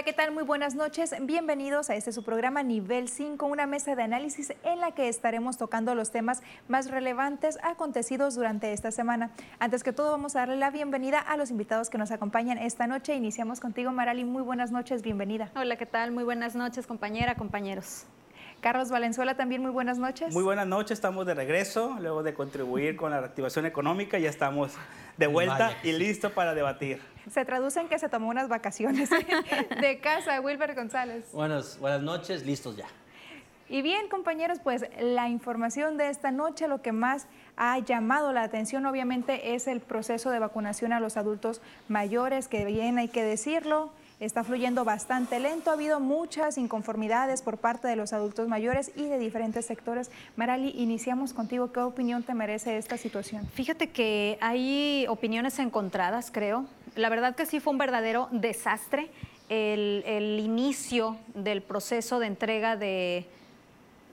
Hola, ¿qué tal? Muy buenas noches. Bienvenidos a este su programa Nivel 5, una mesa de análisis en la que estaremos tocando los temas más relevantes acontecidos durante esta semana. Antes que todo, vamos a darle la bienvenida a los invitados que nos acompañan esta noche. Iniciamos contigo, Marali. Muy buenas noches, bienvenida. Hola, ¿qué tal? Muy buenas noches, compañera, compañeros. Carlos Valenzuela, también muy buenas noches. Muy buenas noches, estamos de regreso, luego de contribuir con la reactivación económica, ya estamos de vuelta y listo para debatir. Se traduce en que se tomó unas vacaciones de casa, Wilber González. Buenas, buenas noches, listos ya. Y bien, compañeros, pues la información de esta noche, lo que más ha llamado la atención obviamente es el proceso de vacunación a los adultos mayores, que bien hay que decirlo, está fluyendo bastante lento. Ha habido muchas inconformidades por parte de los adultos mayores y de diferentes sectores. Marali, iniciamos contigo. ¿Qué opinión te merece esta situación? Fíjate que hay opiniones encontradas, creo. La verdad que sí fue un verdadero desastre el, el inicio del proceso de entrega de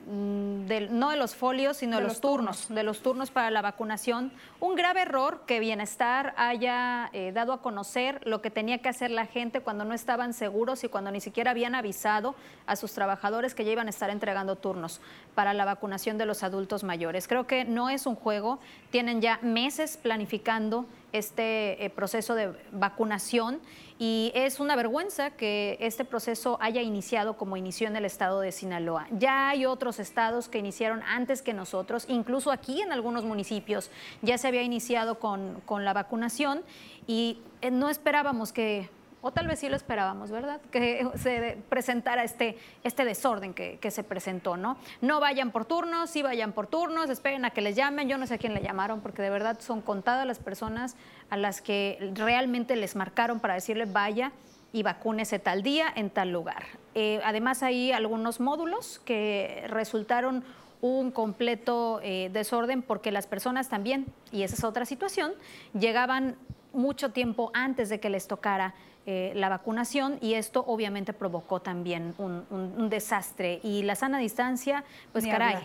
Mm, no de los folios, sino de, los, turnos, de los turnos para la vacunación. Un grave error que Bienestar haya eh, dado a conocer lo que tenía que hacer la gente cuando no estaban seguros y cuando ni siquiera habían avisado a sus trabajadores que ya iban a estar entregando turnos para la vacunación de los adultos mayores. Creo que no es un juego, tienen ya meses planificando este eh, proceso de vacunación y es una vergüenza que este proceso haya iniciado como inició en el estado de Sinaloa. Ya hay otros estados que iniciaron antes que nosotros, incluso aquí en algunos municipios ya se había iniciado con, con la vacunación y eh, no esperábamos que o tal vez sí lo esperábamos, ¿verdad? Que se presentara este, este desorden que, se presentó, ¿no? No vayan por turnos, sí vayan por turnos, esperen a que les llamen, yo no sé a quién le llamaron, porque de verdad son contadas las personas a las que realmente les marcaron para decirle vaya y vacúnese tal día en tal lugar. Eh, además hay algunos módulos que resultaron un completo eh, desorden porque las personas también, y esa es otra situación, llegaban mucho tiempo antes de que les tocara eh, la vacunación y esto obviamente provocó también un, desastre. Y la sana distancia, pues caray,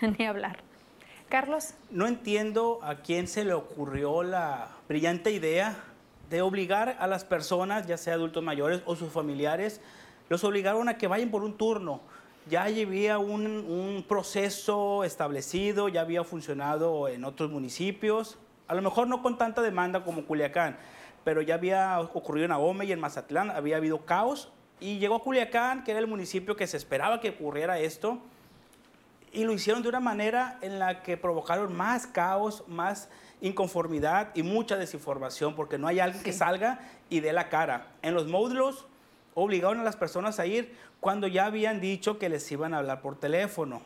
ni hablar. Carlos. No entiendo a quién se le ocurrió la brillante idea de obligar a las personas, ya sea adultos mayores o sus familiares, los obligaron a que vayan por un turno. Ya había un, un proceso establecido, ya había funcionado en otros municipios, a lo mejor no con tanta demanda como Culiacán, pero ya había ocurrido en Ahome y en Mazatlán, había habido caos y llegó a Culiacán, que era el municipio que se esperaba que ocurriera esto, y lo hicieron de una manera en la que provocaron más caos, más inconformidad y mucha desinformación, porque no hay alguien que salga y dé la cara. En los módulos obligaron a las personas a ir cuando ya habían dicho que les iban a hablar por teléfono.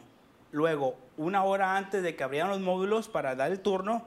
Luego, una hora antes de que abrieran los módulos para dar el turno,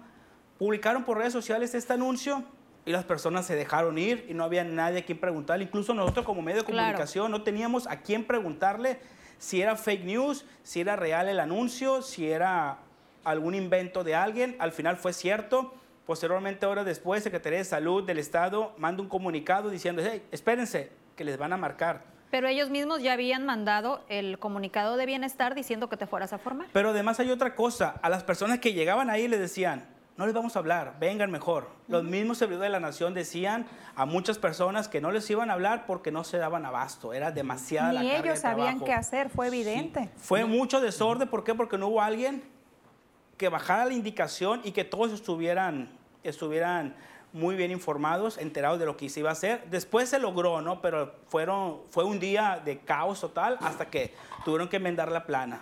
publicaron por redes sociales este anuncio y las personas se dejaron ir y no había nadie a quien preguntarle. Incluso nosotros como medio de comunicación no teníamos a quién preguntarle si era fake news, si era real el anuncio, si era algún invento de alguien. Al final fue cierto. Posteriormente, horas después, Secretaría de Salud del Estado manda un comunicado diciendo, hey, espérense, que les van a marcar. Pero ellos mismos ya habían mandado el comunicado de bienestar diciendo que te fueras a formar. Pero además hay otra cosa. A las personas que llegaban ahí les decían, no les vamos a hablar, vengan mejor. Los mismos servidores de la nación decían a muchas personas que no les iban a hablar porque no se daban abasto, era demasiada Ni ellos sabían qué hacer, fue evidente. Fue mucho desorden, ¿por qué? Porque no hubo alguien que bajara la indicación y que todos estuvieran, estuvieran muy bien informados, enterados de lo que se iba a hacer. Después se logró, ¿no? Pero fueron, fue un día de caos total hasta que tuvieron que enmendar la plana.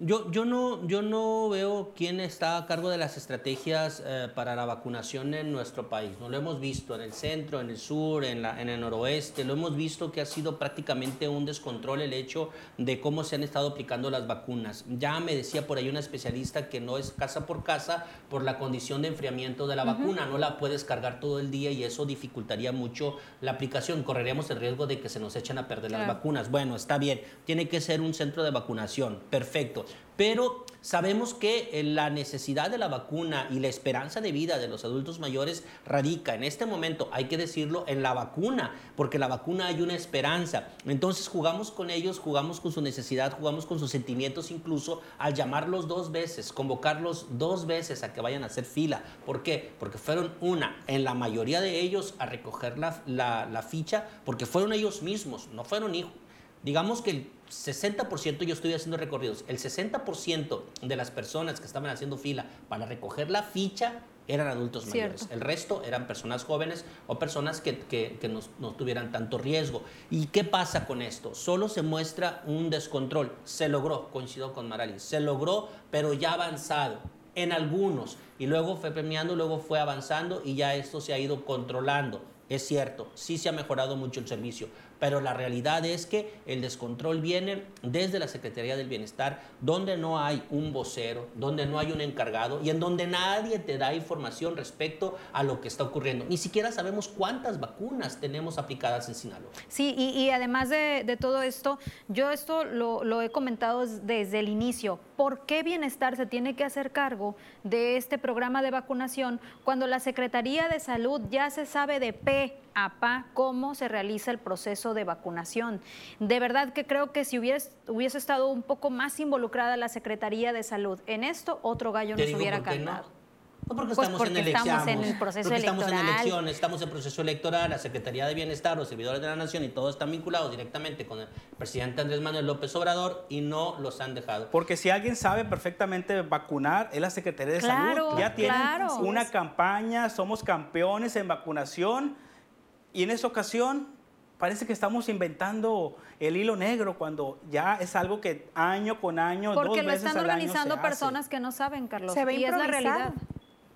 yo, yo, no, yo no veo quién está a cargo de las estrategias eh, para la vacunación en nuestro país. No lo hemos visto en el centro, en el sur, en, la, en el noroeste. Lo hemos visto que ha sido prácticamente un descontrol el hecho de cómo se han estado aplicando las vacunas. Ya me decía por ahí una especialista que no es casa por casa por la condición de enfriamiento de la vacuna. No la puedes cargar todo el día y eso dificultaría mucho la aplicación. Correríamos el riesgo de que se nos echen a perder las vacunas. Bueno, está bien. Tiene que ser un centro de vacunación, perfecto. Pero sabemos que eh, la necesidad de la vacuna y la esperanza de vida de los adultos mayores radica en este momento, hay que decirlo, en la vacuna, porque la vacuna hay una esperanza. Entonces jugamos con ellos, jugamos con su necesidad, jugamos con sus sentimientos incluso al llamarlos dos veces, convocarlos dos veces a que vayan a hacer fila. ¿Por qué? Porque fueron una, en la mayoría de ellos, a recoger la, la ficha, porque fueron ellos mismos, no fueron hijos. Digamos que el 60%, yo estoy haciendo recorridos, el 60% de las personas que estaban haciendo fila para recoger la ficha eran adultos mayores. El resto eran personas jóvenes o personas que, que, no, tuvieran tanto riesgo. ¿Y qué pasa con esto? Solo se muestra un descontrol. Se logró, coincido con Marali, se logró, pero ya avanzado en algunos. Y luego fue premiando, luego fue avanzando y ya esto se ha ido controlando. Es cierto, sí se ha mejorado mucho el servicio, pero la realidad es que el descontrol viene desde la Secretaría del Bienestar, donde no hay un vocero, donde no hay un encargado y en donde nadie te da información respecto a lo que está ocurriendo. Ni siquiera sabemos cuántas vacunas tenemos aplicadas en Sinaloa. Sí, y, además de, todo esto, yo esto lo, he comentado desde el inicio. ¿Por qué Bienestar se tiene que hacer cargo de este programa de vacunación cuando la Secretaría de Salud ya se sabe de P APA cómo se realiza el proceso de vacunación. De verdad que creo que si hubiese, hubiese estado un poco más involucrada la Secretaría de Salud en esto, otro gallo nos hubiera cantado. No porque pues estamos en elecciones. en el proceso porque Estamos en elecciones, estamos en proceso electoral, la Secretaría de Bienestar, los servidores de la Nación y todos están vinculados directamente con el presidente Andrés Manuel López Obrador y no los han dejado. Porque si alguien sabe perfectamente vacunar, es la Secretaría de Salud. Ya tienen una campaña, somos campeones en vacunación y en esta ocasión parece que estamos inventando el hilo negro cuando ya es algo que año con año, Porque lo están organizando personas que no saben, Carlos. Se ve y es la realidad.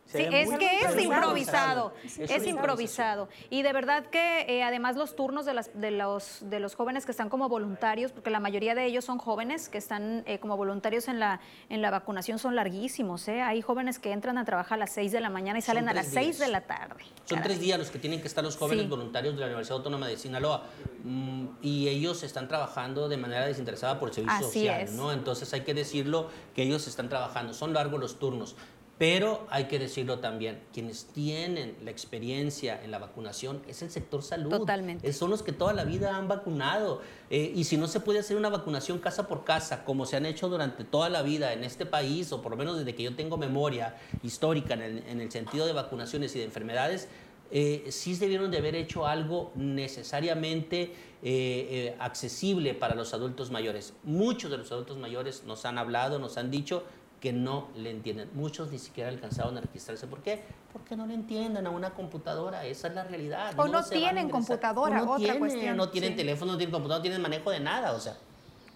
Sí, es que es improvisado, es, improvisado. Y de verdad que eh, además los turnos de, las, de, los, de los jóvenes que están como voluntarios, porque la mayoría de ellos son jóvenes que están eh, como voluntarios en la, en la vacunación, son larguísimos. ¿eh? Hay jóvenes que entran a trabajar a las 6 de la mañana y salen a las 6 de la tarde. Son tres días los que tienen que estar los jóvenes voluntarios de la Universidad Autónoma de Sinaloa. Mm, y ellos están trabajando de manera desinteresada por el servicio social. ¿no? Entonces hay que decirlo que ellos están trabajando. Son largos los turnos. Pero hay que decirlo también, quienes tienen la experiencia en la vacunación es el sector salud. Totalmente. Son los que toda la vida han vacunado. Eh, y si no se puede hacer una vacunación casa por casa, como se han hecho durante toda la vida en este país, o por lo menos desde que yo tengo memoria histórica en el, sentido de vacunaciones y de enfermedades, eh, sí debieron de haber hecho algo necesariamente eh, accesible para los adultos mayores. Muchos de los adultos mayores nos han hablado, nos han dicho, que no le entienden. Muchos ni siquiera alcanzaron a registrarse. ¿Por qué? Porque no le entienden a una computadora. Esa es la realidad. O no, tienen computadora, no otra cuestión. No tienen teléfono, no tienen computadora, no tienen manejo de nada. O sea,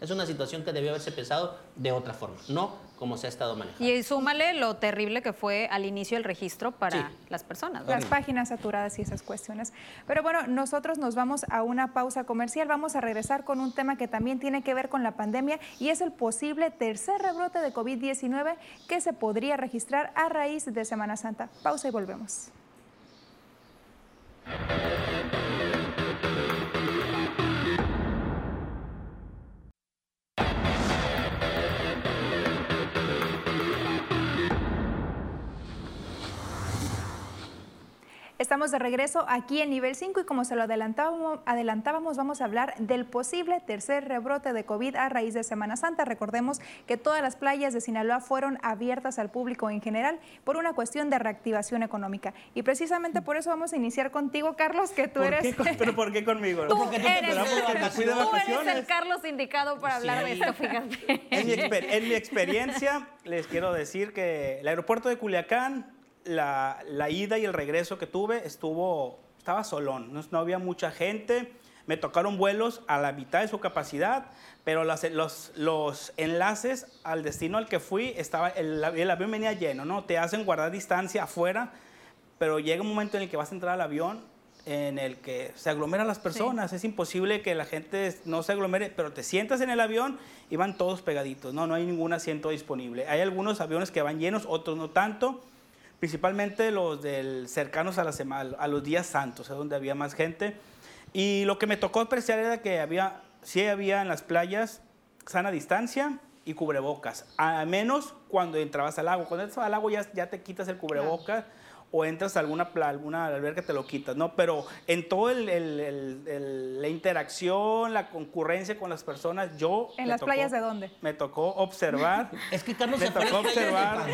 es una situación que debió haberse pensado de otra forma. No como se ha estado manejando. Y súmale lo terrible que fue al inicio el registro para las personas. Las páginas saturadas y esas cuestiones. Pero bueno, nosotros nos vamos a una pausa comercial. Vamos a regresar con un tema que también tiene que ver con la pandemia y es el posible tercer rebrote de COVID-19 que se podría registrar a raíz de Semana Santa. Pausa y volvemos. Estamos de regreso aquí en nivel 5 y como se lo adelantábamos, adelantábamos, vamos a hablar del posible tercer rebrote de COVID a raíz de Semana Santa. Recordemos que todas las playas de Sinaloa fueron abiertas al público en general por una cuestión de reactivación económica. Y precisamente por eso vamos a iniciar contigo, Carlos, que tú eres... ¿Pero por qué conmigo? Tú, eres, el Carlos indicado para hablar de esto, fíjate. en mi experiencia, les quiero decir que el aeropuerto de Culiacán la, ida y el regreso que tuve estuvo, estaba solón, no, había mucha gente, me tocaron vuelos a la mitad de su capacidad, pero los, los, enlaces al destino al que fui, estaba, el, el, avión venía lleno, ¿no? Te hacen guardar distancia afuera, pero llega un momento en el que vas a entrar al avión en el que se aglomeran las personas, es imposible que la gente no se aglomere, pero te sientas en el avión y van todos pegaditos, no, no hay ningún asiento disponible. Hay algunos aviones que van llenos, otros no tanto, principalmente los del cercanos a, la semana, a los días santos, es donde había más gente. Y lo que me tocó apreciar era que había, sí había en las playas sana distancia, y cubrebocas, a menos cuando entrabas al agua. Cuando entras al agua ya, ya te quitas el cubrebocas o entras a alguna, alguna alberca te lo quitas, ¿no? Pero en todo el, la interacción, la concurrencia con las personas, yo... ¿En las playas de dónde? Me tocó observar... es que Carlos me se tocó observar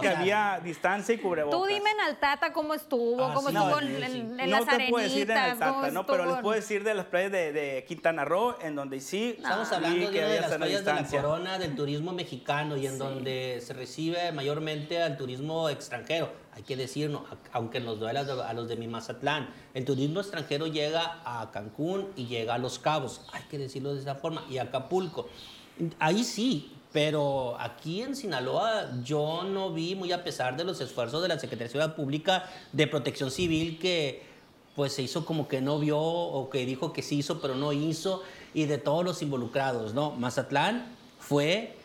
que había distancia y cubrebocas. Tú dime en Altata cómo estuvo, ah, cómo estuvo en, en, no te puedo decir en Altata, no, pero les puedo decir de las playas de, de Quintana Roo, en donde sí... Estamos hablando de, de las playas de la corona del turismo mexicano y en donde se recibe mayormente al turismo extranjero hay que decirlo, aunque nos duela a los de mi Mazatlán, el turismo extranjero llega a Cancún y llega a Los Cabos, hay que decirlo de esa forma, y Acapulco. Ahí sí, pero aquí en Sinaloa yo no vi, muy a pesar de los esfuerzos de la Secretaría de Ciudad Pública de Protección Civil, que pues se hizo como que no vio o que dijo que sí hizo, pero no hizo, y de todos los involucrados, ¿no? Mazatlán fue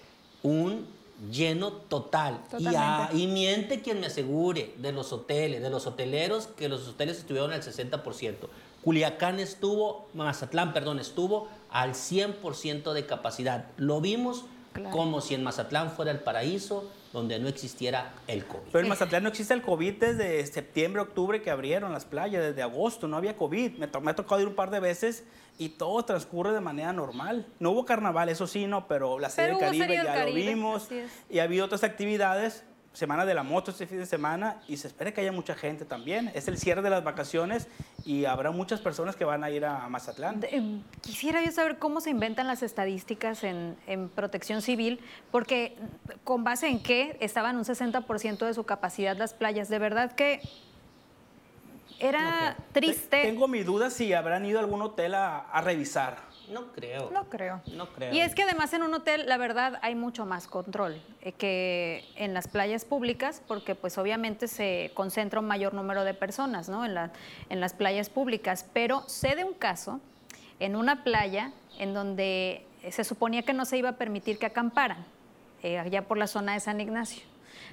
un lleno total. Y, y, miente quien me asegure de los hoteles, de los hoteleros, que los hoteles estuvieron al 60%. Culiacán estuvo, Mazatlán, perdón, estuvo al 100% de capacidad. Lo vimos como si en Mazatlán fuera el paraíso donde no existiera el COVID. Pero en Mazatlán no existe el COVID desde septiembre, octubre que abrieron las playas, desde agosto no había COVID. Me, me ha tocado ir un par de veces y todo transcurre de manera normal. No hubo carnaval, eso sí, no, pero la Serie del Caribe ya lo vimos y ha habido otras actividades. Semana de la moto este fin de semana y se espera que haya mucha gente también. Es el cierre de las vacaciones y habrá muchas personas que van a ir a Mazatlán. Em, quisiera yo saber cómo se inventan las estadísticas en, en protección civil, porque con base en qué estaban un 60% de su capacidad las playas. De verdad que era triste. Tengo mi duda si habrán ido a algún hotel a, revisar. No creo. No creo. No creo. Y es que además en un hotel, la verdad, hay mucho más control eh, que en las playas públicas, porque pues obviamente se concentra un mayor número de personas, ¿no? En, la, en las playas públicas. Pero sé de un caso en una playa en donde se suponía que no se iba a permitir que acamparan, eh, allá por la zona de San Ignacio.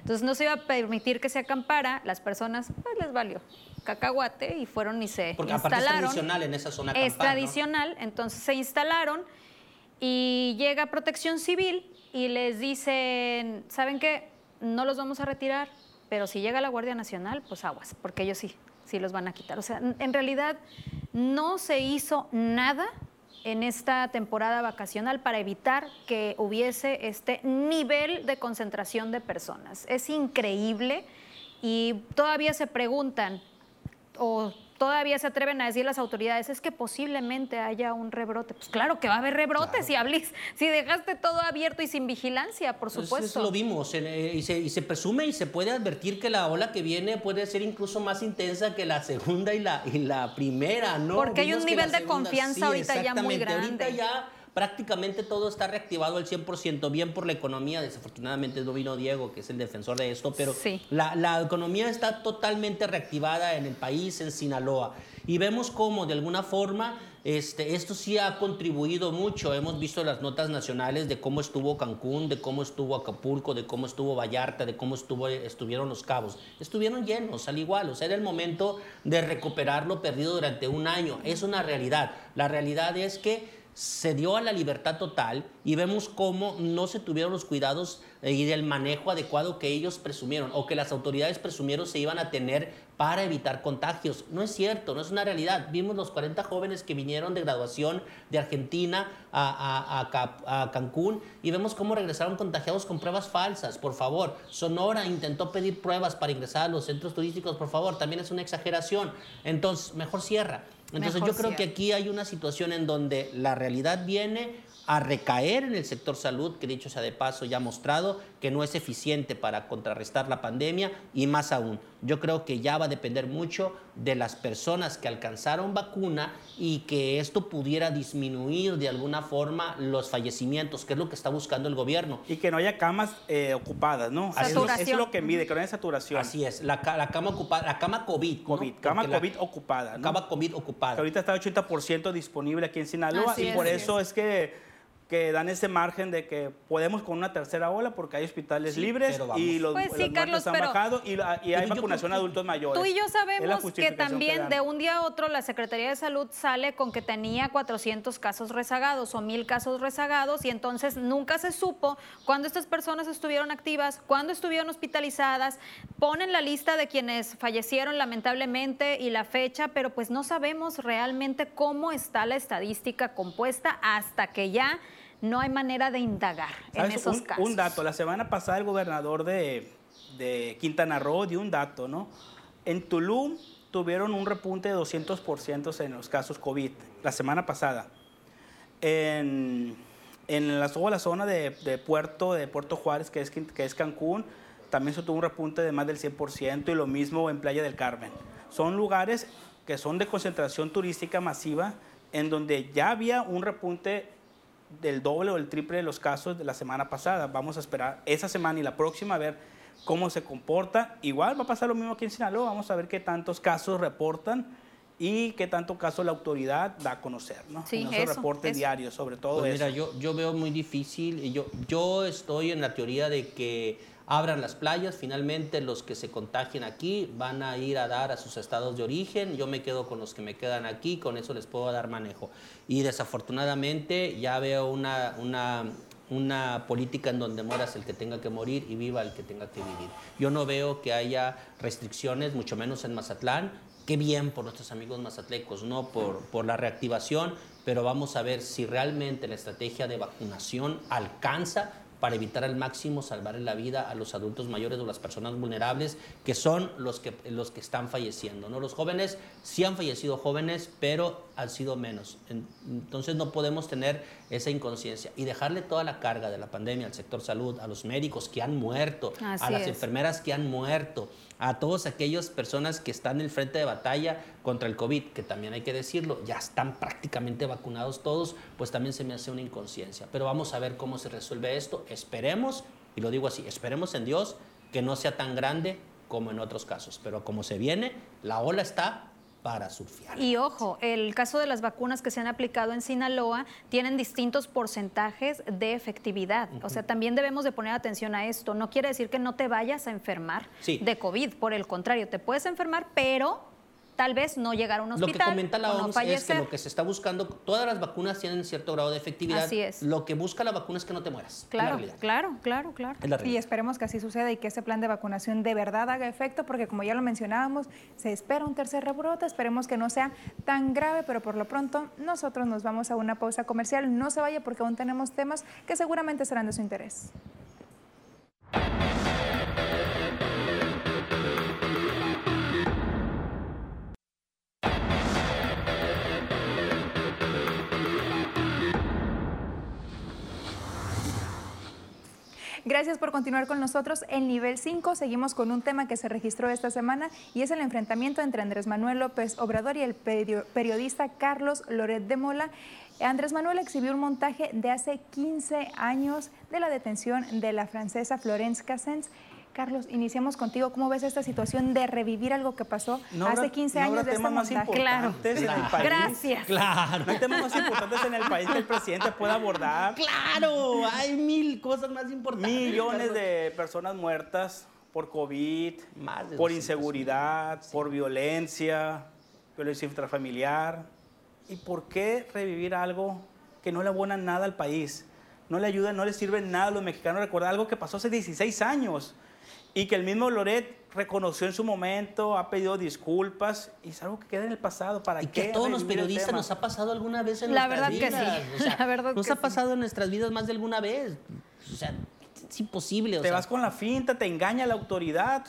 Entonces no se iba a permitir que se acampara, las personas pues les valió cacahuate y fueron y se Porque instalaron. Porque es tradicional en esa zona Es tradicional, entonces se instalaron y llega Protección Civil y les dicen, ¿saben qué? No los vamos a retirar, pero si llega la Guardia Nacional, pues aguas, porque ellos sí, sí los van a quitar. O sea, en realidad no se hizo nada en esta temporada vacacional para evitar que hubiese este nivel de concentración de personas. Es increíble y todavía se preguntan, o todavía se atreven a decir las autoridades es que posiblemente haya un rebrote. Pues claro que va a haber rebrotes si hables, si dejaste todo abierto y sin vigilancia, por pues supuesto. Eso lo vimos eh, y, se, presume y se puede advertir que la ola que viene puede ser incluso más intensa que la segunda y la, y la primera, ¿no? Porque hay un nivel de confianza ahorita ya muy grande. Ahorita ya prácticamente todo está reactivado al 100%, bien por la economía, desafortunadamente no vino Diego, que es el defensor de esto, pero la, economía está totalmente reactivada en el país, en Sinaloa. Y vemos cómo de alguna forma este, esto sí ha contribuido mucho. Hemos visto las notas nacionales de cómo estuvo Cancún, de cómo estuvo Acapulco, de cómo estuvo Vallarta, de cómo estuvo, estuvieron los cabos. Estuvieron llenos, al igual. O sea, era el momento de recuperar lo perdido durante un año. Es una realidad. La realidad es que se dio a la libertad total y vemos cómo no se tuvieron los cuidados eh, y del manejo adecuado que ellos presumieron o que las autoridades presumieron se iban a tener para evitar contagios. No es cierto, no es una realidad. Vimos los 40 jóvenes que vinieron de graduación de Argentina a, a Cancún y vemos cómo regresaron contagiados con pruebas falsas. Por favor, Sonora intentó pedir pruebas para ingresar a los centros turísticos. Por favor, también es una exageración. Entonces, mejor cierra. Entonces yo creo que aquí hay una situación en donde la realidad viene a recaer en el sector salud, que dicho sea de paso ya ha mostrado que no es eficiente para contrarrestar la pandemia y más aún, yo creo que ya va a depender mucho de las personas que alcanzaron vacuna y que esto pudiera disminuir de alguna forma los fallecimientos, que es lo que está buscando el gobierno. Y que no haya camas eh, ocupadas, ¿no? Eso es lo que mide, que no haya saturación. Así es, la, cama ocupada, la cama COVID. COVID, cama COVID ocupada. Cama COVID ocupada. Que ahorita está 80% disponible aquí en Sinaloa y por eso es que que dan ese margen de que podemos con una tercera ola porque hay hospitales Sí, libres y los, Pues sí, Carlos, han pero- bajado y, la- y hay vacunación a adultos mayores. Tú y yo sabemos que también de un día a otro la Secretaría de Salud sale con que tenía 400 casos rezagados o 1000 casos rezagados y entonces nunca se supo cuándo estas personas estuvieron activas, cuándo estuvieron hospitalizadas, ponen la lista de quienes fallecieron lamentablemente y la fecha, pero pues no sabemos realmente cómo está la estadística compuesta hasta que ya no hay manera de indagar en esos un, casos. un dato, la semana pasada el gobernador de, de Quintana Roo dio un dato, ¿no? En Tulum tuvieron un repunte de 200% en los casos COVID la semana pasada. En, en la, zona de, de Puerto, de Puerto Juárez, que es, que es Cancún, también se tuvo un repunte de más del 100% y lo mismo en Playa del Carmen. Son lugares que son de concentración turística masiva en donde ya había un repunte del doble o el triple de los casos de la semana pasada. Vamos a esperar esa semana y la próxima a ver cómo se comporta. Igual va a pasar lo mismo aquí en Sinaloa. Vamos a ver qué tantos casos reportan y qué tanto caso la autoridad da a conocer, ¿no? Sí, en esos eso, reportes eso. diarios, sobre todo Pues mira, eso. yo, yo veo muy difícil y yo, yo estoy en la teoría de que abran las playas, finalmente los que se contagien aquí van a ir a dar a sus estados de origen, yo me quedo con los que me quedan aquí, con eso les puedo dar manejo. Y desafortunadamente ya veo una, una, una política en donde moras el que tenga que morir y viva el que tenga que vivir. Yo no veo que haya restricciones, mucho menos en Mazatlán, Qué bien por nuestros amigos mazatlecos, ¿no? Por, por la reactivación, pero vamos a ver si realmente la estrategia de vacunación alcanza para evitar al máximo salvar la vida a los adultos mayores o las personas vulnerables, que son los que, los que están falleciendo. ¿no? Los jóvenes sí han fallecido jóvenes, pero han sido menos. En- Entonces no podemos tener esa inconsciencia y dejarle toda la carga de la pandemia al sector salud, a los médicos que han muerto, Así a las es. enfermeras que han muerto, a todas aquellas personas que están en el frente de batalla contra el COVID, que también hay que decirlo, ya están prácticamente vacunados todos, pues también se me hace una inconsciencia. Pero vamos a ver cómo se resuelve esto. Esperemos, y lo digo así, esperemos en Dios que no sea tan grande como en otros casos. Pero como se viene, la ola está para surfear. Y ojo, el caso de las vacunas que se han aplicado en Sinaloa tienen distintos porcentajes de efectividad. O sea, también debemos de poner atención a esto. No quiere decir que no te vayas a enfermar Sí. de COVID. Por el contrario, te puedes enfermar, pero tal vez no llegar a un Lo hospital que comenta la no OMS es que lo que se está buscando, todas las vacunas tienen cierto grado de efectividad. Así es. Lo que busca la vacuna es que no te mueras. Claro, claro, claro, claro. Es la Y esperemos que así suceda y que ese plan de vacunación de verdad haga efecto, porque como ya lo mencionábamos, se espera un tercer rebrote, esperemos que no sea tan grave, pero por lo pronto nosotros nos vamos a una pausa comercial. No se vaya porque aún tenemos temas que seguramente serán de su interés. Gracias por continuar con nosotros. En nivel 5 seguimos con un tema que se registró esta semana y es el enfrentamiento entre Andrés Manuel López Obrador y el perio- periodista Carlos Loret de Mola. Andrés Manuel exhibió un montaje de hace 15 años de la detención de la francesa Florence Cassens. Carlos, iniciamos contigo. ¿Cómo ves esta situación de revivir algo que pasó No hace habrá- 15 no años de este temas más montaje? Claro. importantes en el país. Gracias. Claro. No hay temas más importantes en el país que el presidente pueda abordar. Claro, hay mil cosas más importantes. Millones de personas muertas por COVID, Más por 200 inseguridad, por violencia, violencia intrafamiliar. ¿Y por qué revivir algo que no le abona nada al país? No le ayuda, no le sirve nada a los mexicanos recordar algo que pasó hace 16 años y que el mismo Loret reconoció en su momento, ha pedido disculpas y es algo que queda en el pasado. ¿Para Y qué que a todos los periodistas nos ha pasado alguna vez en La nuestras verdad que vidas. sí. O sea, La verdad nos que ha sí. pasado en nuestras vidas más de alguna vez. O sea, es imposible. o Te sea, vas con la finta, te engaña la autoridad.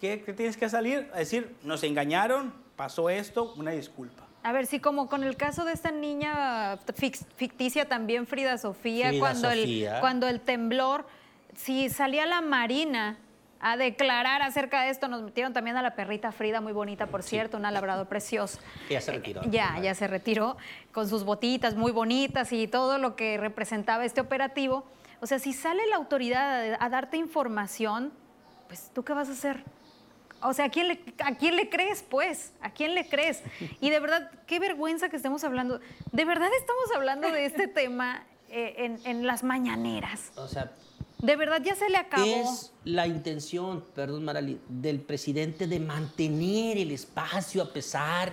¿Qué, qué tienes que salir? A decir, nos engañaron, pasó esto, una disculpa. A ver, sí, como con el caso de esta niña ficticia también, Frida Sofía, Frida cuando, Sofía. El, cuando el temblor, si salía la Marina a declarar acerca de esto, nos metieron también a la perrita Frida, muy bonita, por cierto, una labrador preciosa. Ya se retiró. Ya, ya se retiró con sus botitas muy bonitas y todo lo que representaba este operativo. O sea, si sale la autoridad a, a darte información, pues tú qué vas a hacer? O sea, ¿a quién, le, ¿a quién le crees, pues? ¿A quién le crees? Y de verdad, qué vergüenza que estemos hablando. De verdad estamos hablando de este tema eh, en, en las mañaneras. O sea, De verdad ya se le acabó. es la intención, perdón Marali, del presidente de mantener el espacio a pesar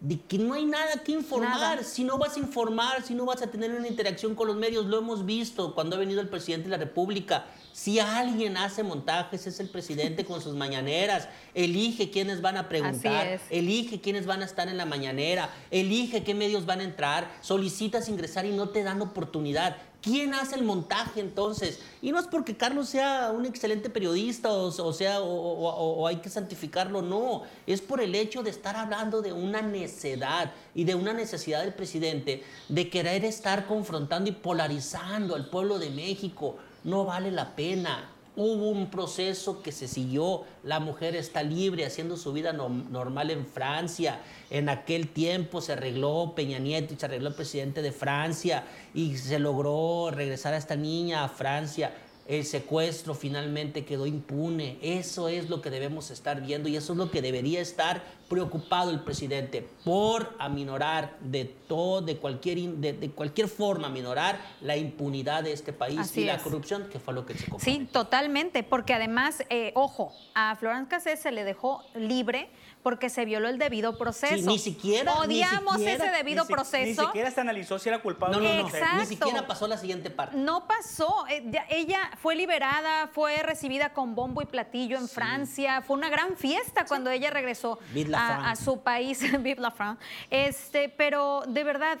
de que no hay nada que informar. Nada. Si no vas a informar, si no vas a tener una interacción con los medios, lo hemos visto cuando ha venido el presidente de la República. Si alguien hace montajes, es el presidente con sus mañaneras. Elige quiénes van a preguntar, elige quiénes van a estar en la mañanera, elige qué medios van a entrar, solicitas ingresar y no te dan oportunidad. ¿Quién hace el montaje entonces? Y no es porque Carlos sea un excelente periodista o, sea, o hay que santificarlo, no. Es por el hecho de estar hablando de una necedad y de una necesidad del presidente de querer estar confrontando y polarizando al pueblo de México. No vale la pena. Hubo un proceso que se siguió, la mujer está libre haciendo su vida no- normal en Francia. En aquel tiempo se arregló Peña Nieto y se arregló el presidente de Francia y se logró regresar a esta niña a Francia. El secuestro finalmente quedó impune. Eso es lo que debemos estar viendo y eso es lo que debería estar preocupado el presidente por aminorar de todo, de cualquier, de, de cualquier forma, aminorar la impunidad de este país Así y la corrupción, que fue lo que se Sí, comprometió. totalmente, porque además, eh, ojo, a Florence Cassés se le dejó libre porque se violó el debido proceso. Sí, ni siquiera, ni Odiamos siquiera, ese debido ni, si- proceso. Ni siquiera se analizó si era culpable No, no, o no. inocente. Ni siquiera pasó la siguiente parte. No pasó. Eh, Ella fue liberada, fue recibida con bombo y platillo en Francia. Fue una gran fiesta cuando ella regresó a, su país, Vive la France. Este, pero de verdad,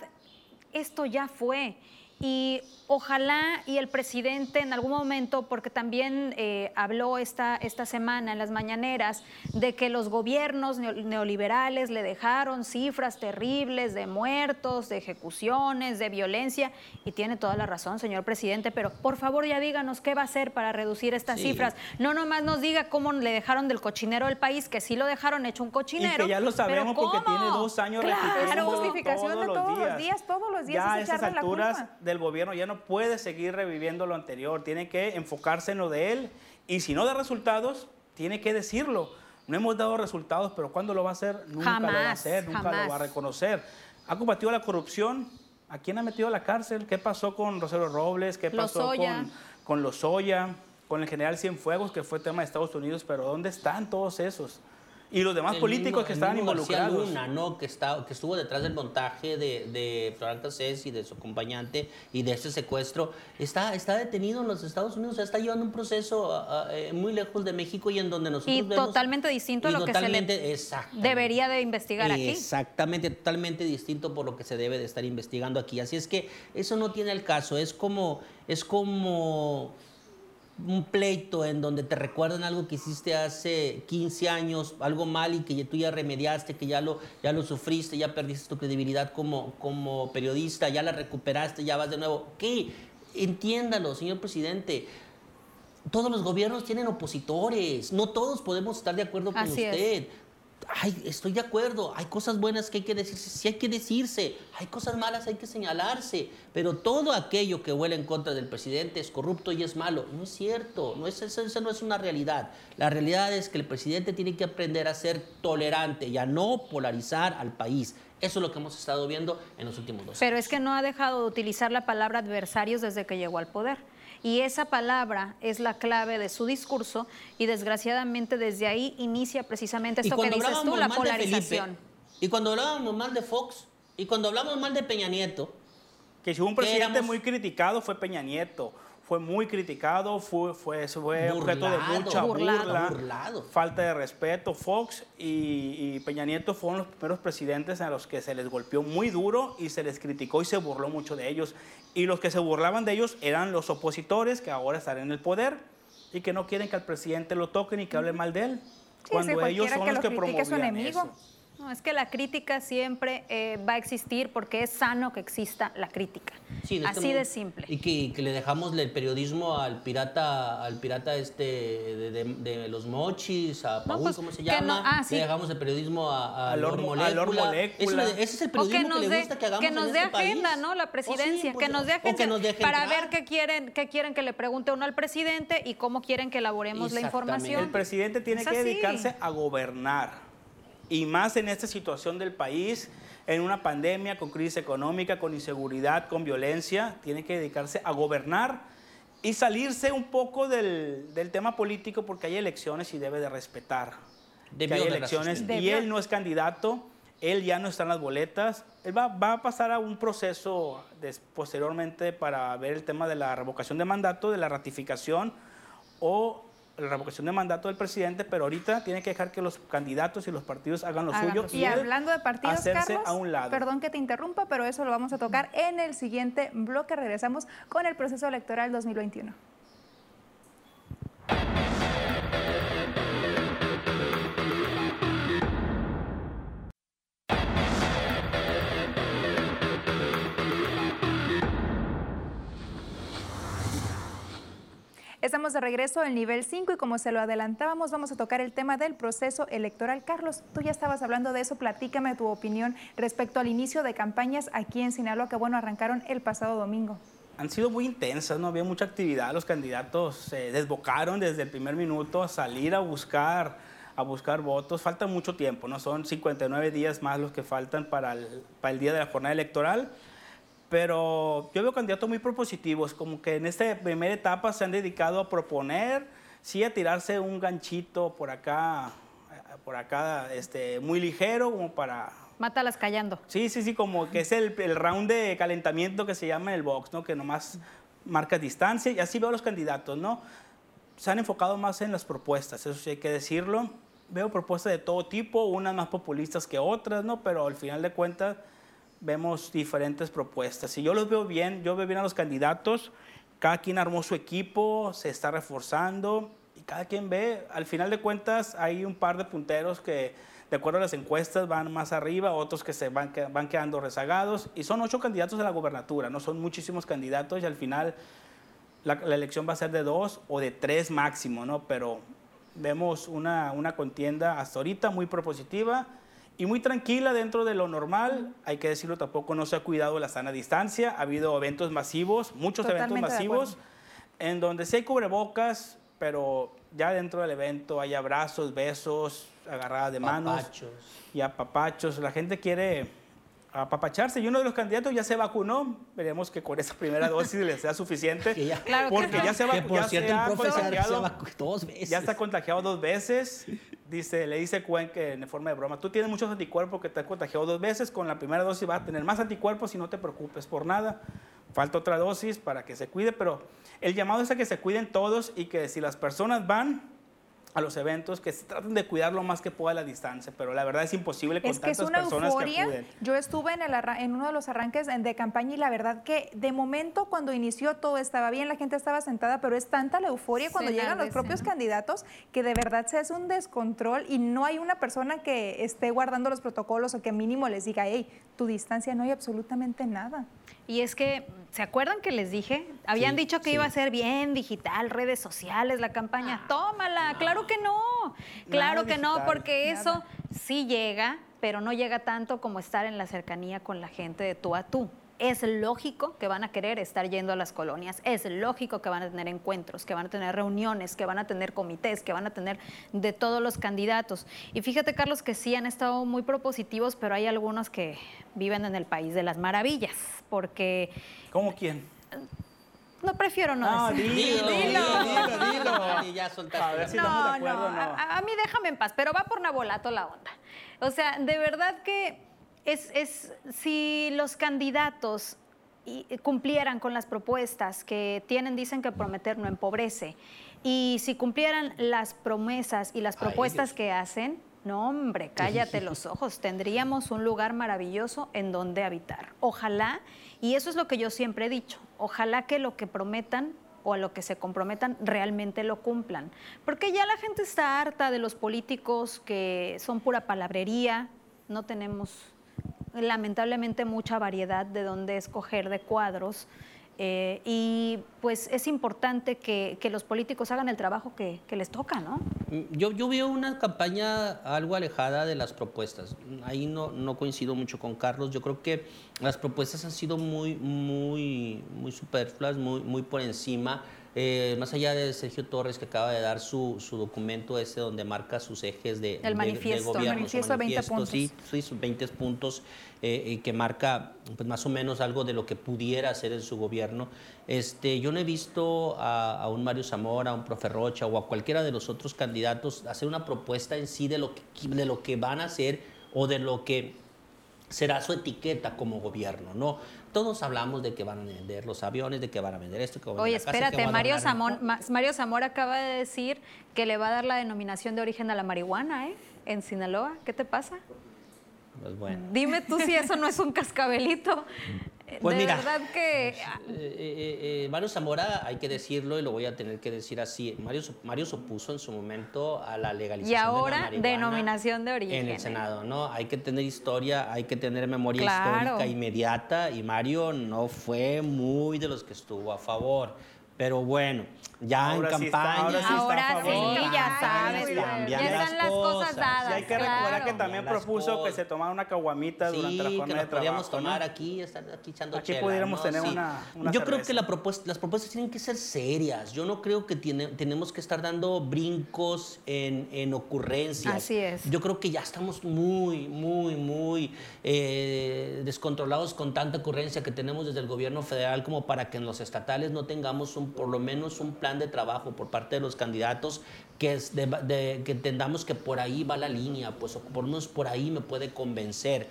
esto ya fue. Y ojalá y el presidente en algún momento, porque también eh, habló esta, esta semana en las mañaneras, de que los gobiernos neo- neoliberales le dejaron cifras terribles de muertos, de ejecuciones, de violencia, y tiene toda la razón, señor presidente, pero por favor ya díganos qué va a hacer para reducir estas Sí. cifras. No nomás nos diga cómo le dejaron del cochinero del país, que sí lo dejaron hecho un Y cochinero. que ya lo sabemos porque ¿cómo? tiene dos años Claro. repitiendo justificación de todos los días, todos los días Ya a es esas echarle la alturas culpa. del gobierno ya no puede seguir reviviendo lo anterior, tiene que enfocarse en lo de él y si no da resultados, tiene que decirlo. No hemos dado resultados, pero ¿cuándo lo va a hacer? Nunca lo va a hacer, nunca lo va a reconocer. Ha combatido la corrupción. ¿A quién ha metido a la cárcel? ¿Qué pasó con Rosero Robles? ¿Qué pasó Lozoya. con, con Lozoya? Con el general Cienfuegos, que fue tema de Estados Unidos, pero ¿dónde están todos esos? Y los demás El políticos mismo- que estaban mismo García involucrados. Luna, ¿no? que, está, que estuvo detrás del montaje de, de Florán Cassés y de su acompañante y de ese secuestro, está, está detenido en los Estados Unidos, o sea, está llevando un proceso ah, ah, eh, muy lejos de México y en donde nosotros Y vemos- totalmente distinto a lo que se le debería de investigar aquí. Exactamente, totalmente distinto por lo que se debe de estar investigando aquí. Así es que eso no tiene el caso, es como, es como un pleito en donde te recuerdan algo que hiciste hace 15 años, algo mal y que tú ya remediaste, que ya lo, ya lo sufriste, ya perdiste tu credibilidad como, como periodista, ya la recuperaste, ya vas de nuevo. ¿Qué? Entiéndalo, señor presidente. Todos los gobiernos tienen opositores, no todos podemos estar de acuerdo con Así es. Ay, estoy de acuerdo, hay cosas buenas que hay que decirse, sí hay que decirse, hay cosas malas, hay que señalarse, pero todo aquello que huele en contra del presidente es corrupto y es malo. No es cierto, no es, eso no es una realidad. La realidad es que el presidente tiene que aprender a ser tolerante y a no polarizar al país. Eso es lo que hemos estado viendo en los últimos dos Pero es que no ha dejado de utilizar la palabra adversarios desde que llegó al poder. Y esa palabra es la clave de su discurso y desgraciadamente desde ahí inicia precisamente esto que dices tú, la Felipe, polarización. y cuando hablábamos mal de Fox, y cuando hablamos mal de Peña Nieto, Que si hubo un presidente éramos- muy criticado fue Peña Nieto. Fue muy criticado, fue, fue, fue objeto de Burlado, mucha burlado. burla, Burlado. falta de respeto. Fox y, y Peña Nieto fueron los primeros presidentes a los que se les golpeó muy duro y se les criticó y se burló mucho de ellos. Y los que se burlaban de ellos eran los opositores que ahora están en el poder y que no quieren que al presidente lo toquen y que hable mal de él. Sí, cuando ellos son que los lo que es su promovían enemigo. eso. No, es que la crítica siempre eh, va a existir porque es sano que exista la crítica. Sí, este Así de simple. Y que, que le dejamos el periodismo al pirata, al pirata este de, de- de los mochis, a Paul, pues, ¿cómo se llama? no- ah, sí. Le dejamos el periodismo a, a Al Lord Molécula. Eso ese es el O periodismo que nos le dé, gusta que hagamos que nos dé este país. agenda, ¿no? La Oh, sí, presidencia, pues, que nos dé agenda nos para entrar. ver qué quieren, qué quieren que le pregunte uno al presidente y cómo quieren que elaboremos la Exactamente. información. El presidente tiene Es que así. dedicarse a gobernar. Y más en esta situación del país, en una pandemia, con crisis económica, con inseguridad, con violencia, tiene que dedicarse a gobernar y salirse un poco del, del tema político porque hay elecciones y debe de respetar. que hay elecciones y él no es candidato, él ya no está en las boletas, él va, va a pasar a un proceso posteriormente para ver el tema de la revocación de mandato, de la ratificación o la revocación de mandato del presidente, pero ahorita tiene que dejar que los candidatos y los partidos hagan lo suyo. Y, hablando de partidos, Carlos, a un lado. perdón que te interrumpa, pero eso lo vamos a tocar en el siguiente bloque. Regresamos con el proceso electoral 2021. Estamos de regreso al nivel 5 y como se lo adelantábamos, vamos a tocar el tema del proceso electoral. Carlos, tú ya estabas hablando de eso, platícame tu opinión respecto al inicio de campañas aquí en Sinaloa, que bueno, arrancaron el pasado domingo. Han sido muy intensas, no había mucha actividad, los candidatos se desbocaron desde el primer minuto a salir a buscar a buscar votos. Falta mucho tiempo, ¿no? Son 59 días más los que faltan para el, para el día de la jornada electoral pero yo veo candidatos muy propositivos, como que en esta primera etapa se han dedicado a proponer, sí, a tirarse un ganchito por acá, por acá, este, muy ligero, como para... Mátalas callando. Sí, sí, sí, como que es el, el round de calentamiento que se llama en el box, ¿no? Que nomás marca distancia y así veo a los candidatos, ¿no? Se han enfocado más en las propuestas, eso sí hay que decirlo. Veo propuestas de todo tipo, unas más populistas que otras, ¿no? Pero al final de cuentas vemos diferentes propuestas. Y yo los veo bien, yo veo bien a los candidatos, cada quien armó su equipo, se está reforzando y cada quien ve, al final de cuentas hay un par de punteros que de acuerdo a las encuestas van más arriba, otros que se van, van quedando rezagados y son ocho candidatos a la gobernatura, no son muchísimos candidatos y al final la, la elección va a ser de dos o de tres máximo, ¿no? Pero vemos una, una contienda hasta ahorita muy propositiva y muy tranquila dentro de lo normal. Hay que decirlo, tampoco no se ha cuidado la sana distancia. Ha habido eventos masivos, muchos eventos masivos, en donde sí hay cubrebocas, pero ya dentro del evento hay abrazos, besos, agarradas de manos. Y apapachos. La gente quiere apapacharse. Y uno de los candidatos ya se vacunó. Veremos que con esa primera dosis le sea suficiente. porque ya se, vacunó. ya se ha contagiado dos veces. Ya está contagiado dos veces dice, le dice Cuenque en forma de broma, tú tienes muchos anticuerpos que te has contagiado dos veces, con la primera dosis vas a tener más anticuerpos y no te preocupes por nada. Falta otra dosis para que se cuide, pero el llamado es a que se cuiden todos y que si las personas van, a los eventos, que se traten de cuidar lo más que pueda la distancia, pero la verdad es imposible con es que es una euforia. Yo estuve en, el en uno de los arranques de campaña y la verdad que de momento cuando inició todo estaba bien, la gente estaba sentada, pero es tanta la euforia cuando llegan los propios candidatos que de verdad se hace un descontrol y no hay una persona que esté guardando los protocolos o que mínimo les diga, hey, tu distancia no hay absolutamente nada. Y es que, ¿se acuerdan que les dije? Habían dicho que iba a ser bien digital, redes sociales, la campaña. Ah. Tómala, claro que no. Claro que no, porque eso sí llega, pero no llega tanto como estar en la cercanía con la gente de tú a tú es lógico que van a querer estar yendo a las colonias, es lógico que van a tener encuentros, que van a tener reuniones, que van a tener comités, que van a tener de todos los candidatos. Y fíjate, Carlos, que sí han estado muy propositivos, pero hay algunos que viven en el país de las maravillas, porque... ¿Cómo quién? No, prefiero no, no Dilo, dilo, dilo, dilo. Y ya soltaste. A ver si no, de acuerdo, no. A, a, mí déjame en paz, pero va por Nabolato la onda. O sea, de verdad que es, si los candidatos cumplieran con las propuestas que tienen, dicen que prometer no empobrece, y si cumplieran las promesas y las propuestas que hacen, no hombre, cállate los ojos, tendríamos un lugar maravilloso en donde habitar. Ojalá, y eso es lo que yo siempre he dicho, ojalá que lo que prometan o a lo que se comprometan realmente lo cumplan. Porque ya la gente está harta de los políticos que son pura palabrería, no tenemos lamentablemente mucha variedad de dónde escoger de cuadros. Eh, y pues es importante que, los políticos hagan el trabajo que, les toca, ¿no? Mm, yo, yo, veo una campaña algo alejada de las propuestas. Ahí no, no, coincido mucho con Carlos. Yo creo que las propuestas han sido muy, muy, muy superfluas, muy, muy por encima. Eh, más allá de Sergio Torres que acaba de dar su, su documento ese donde marca sus ejes de, El manifiesto. gobierno, El manifiesto de 20 puntos. Sí, sus 20 puntos eh, y que marca pues, más o menos algo de lo que pudiera hacer en su gobierno. Este, yo no he visto a, a un Mario Zamora, a un profe Rocha o a cualquiera de los otros candidatos hacer una propuesta en sí de lo que, de lo que van a hacer o de lo que será su etiqueta como gobierno, ¿no? Todos hablamos de que van a vender los aviones, de que van a vender esto, que van a Oye, vender casa, espérate, Mario, Zamor- Ma- Mario Zamora acaba de decir que le va a dar la denominación de origen a la marihuana, ¿eh? En Sinaloa. ¿Qué te pasa? Pues bueno. Dime tú si eso no es un cascabelito. Pues de mira. verdad que... Eh, eh, eh, Mario Zamora, hay que decirlo y lo voy a tener que decir así, Mario, se- Mario se opuso en su momento a la legalización Y de la ahora, marihuana denominación de origen, En el Senado, ¿no? Hay que tener historia, hay que tener memoria Claro. histórica inmediata y Mario no fue muy de los que estuvo a favor. Pero bueno, ya Ahora en sí está- campaña... ahora sí está Ahora sí, ya sabes, ya bien. están las cosas dadas. Y hay que recordar claro. que también propuso que se tomara una caguamita durante la Sí, que jornada nos de trabajo. podíamos tomar ¿no? aquí, estar aquí echando Aquí chela, pudiéramos ¿no? tener Sí. una- una Yo creo que la propuesta, las propuestas tienen que ser serias. Yo no creo que tiene- tenemos que estar dando brincos en, en ocurrencias. Así es. Yo creo que ya estamos muy, muy, muy eh, descontrolados con tanta ocurrencia que tenemos desde el gobierno federal como para que en los estatales no tengamos un, por lo menos un plan de trabajo por parte de los candidatos que, es de- de- que entendamos que por ahí va la línea, pues o por lo menos por ahí me puede convencer.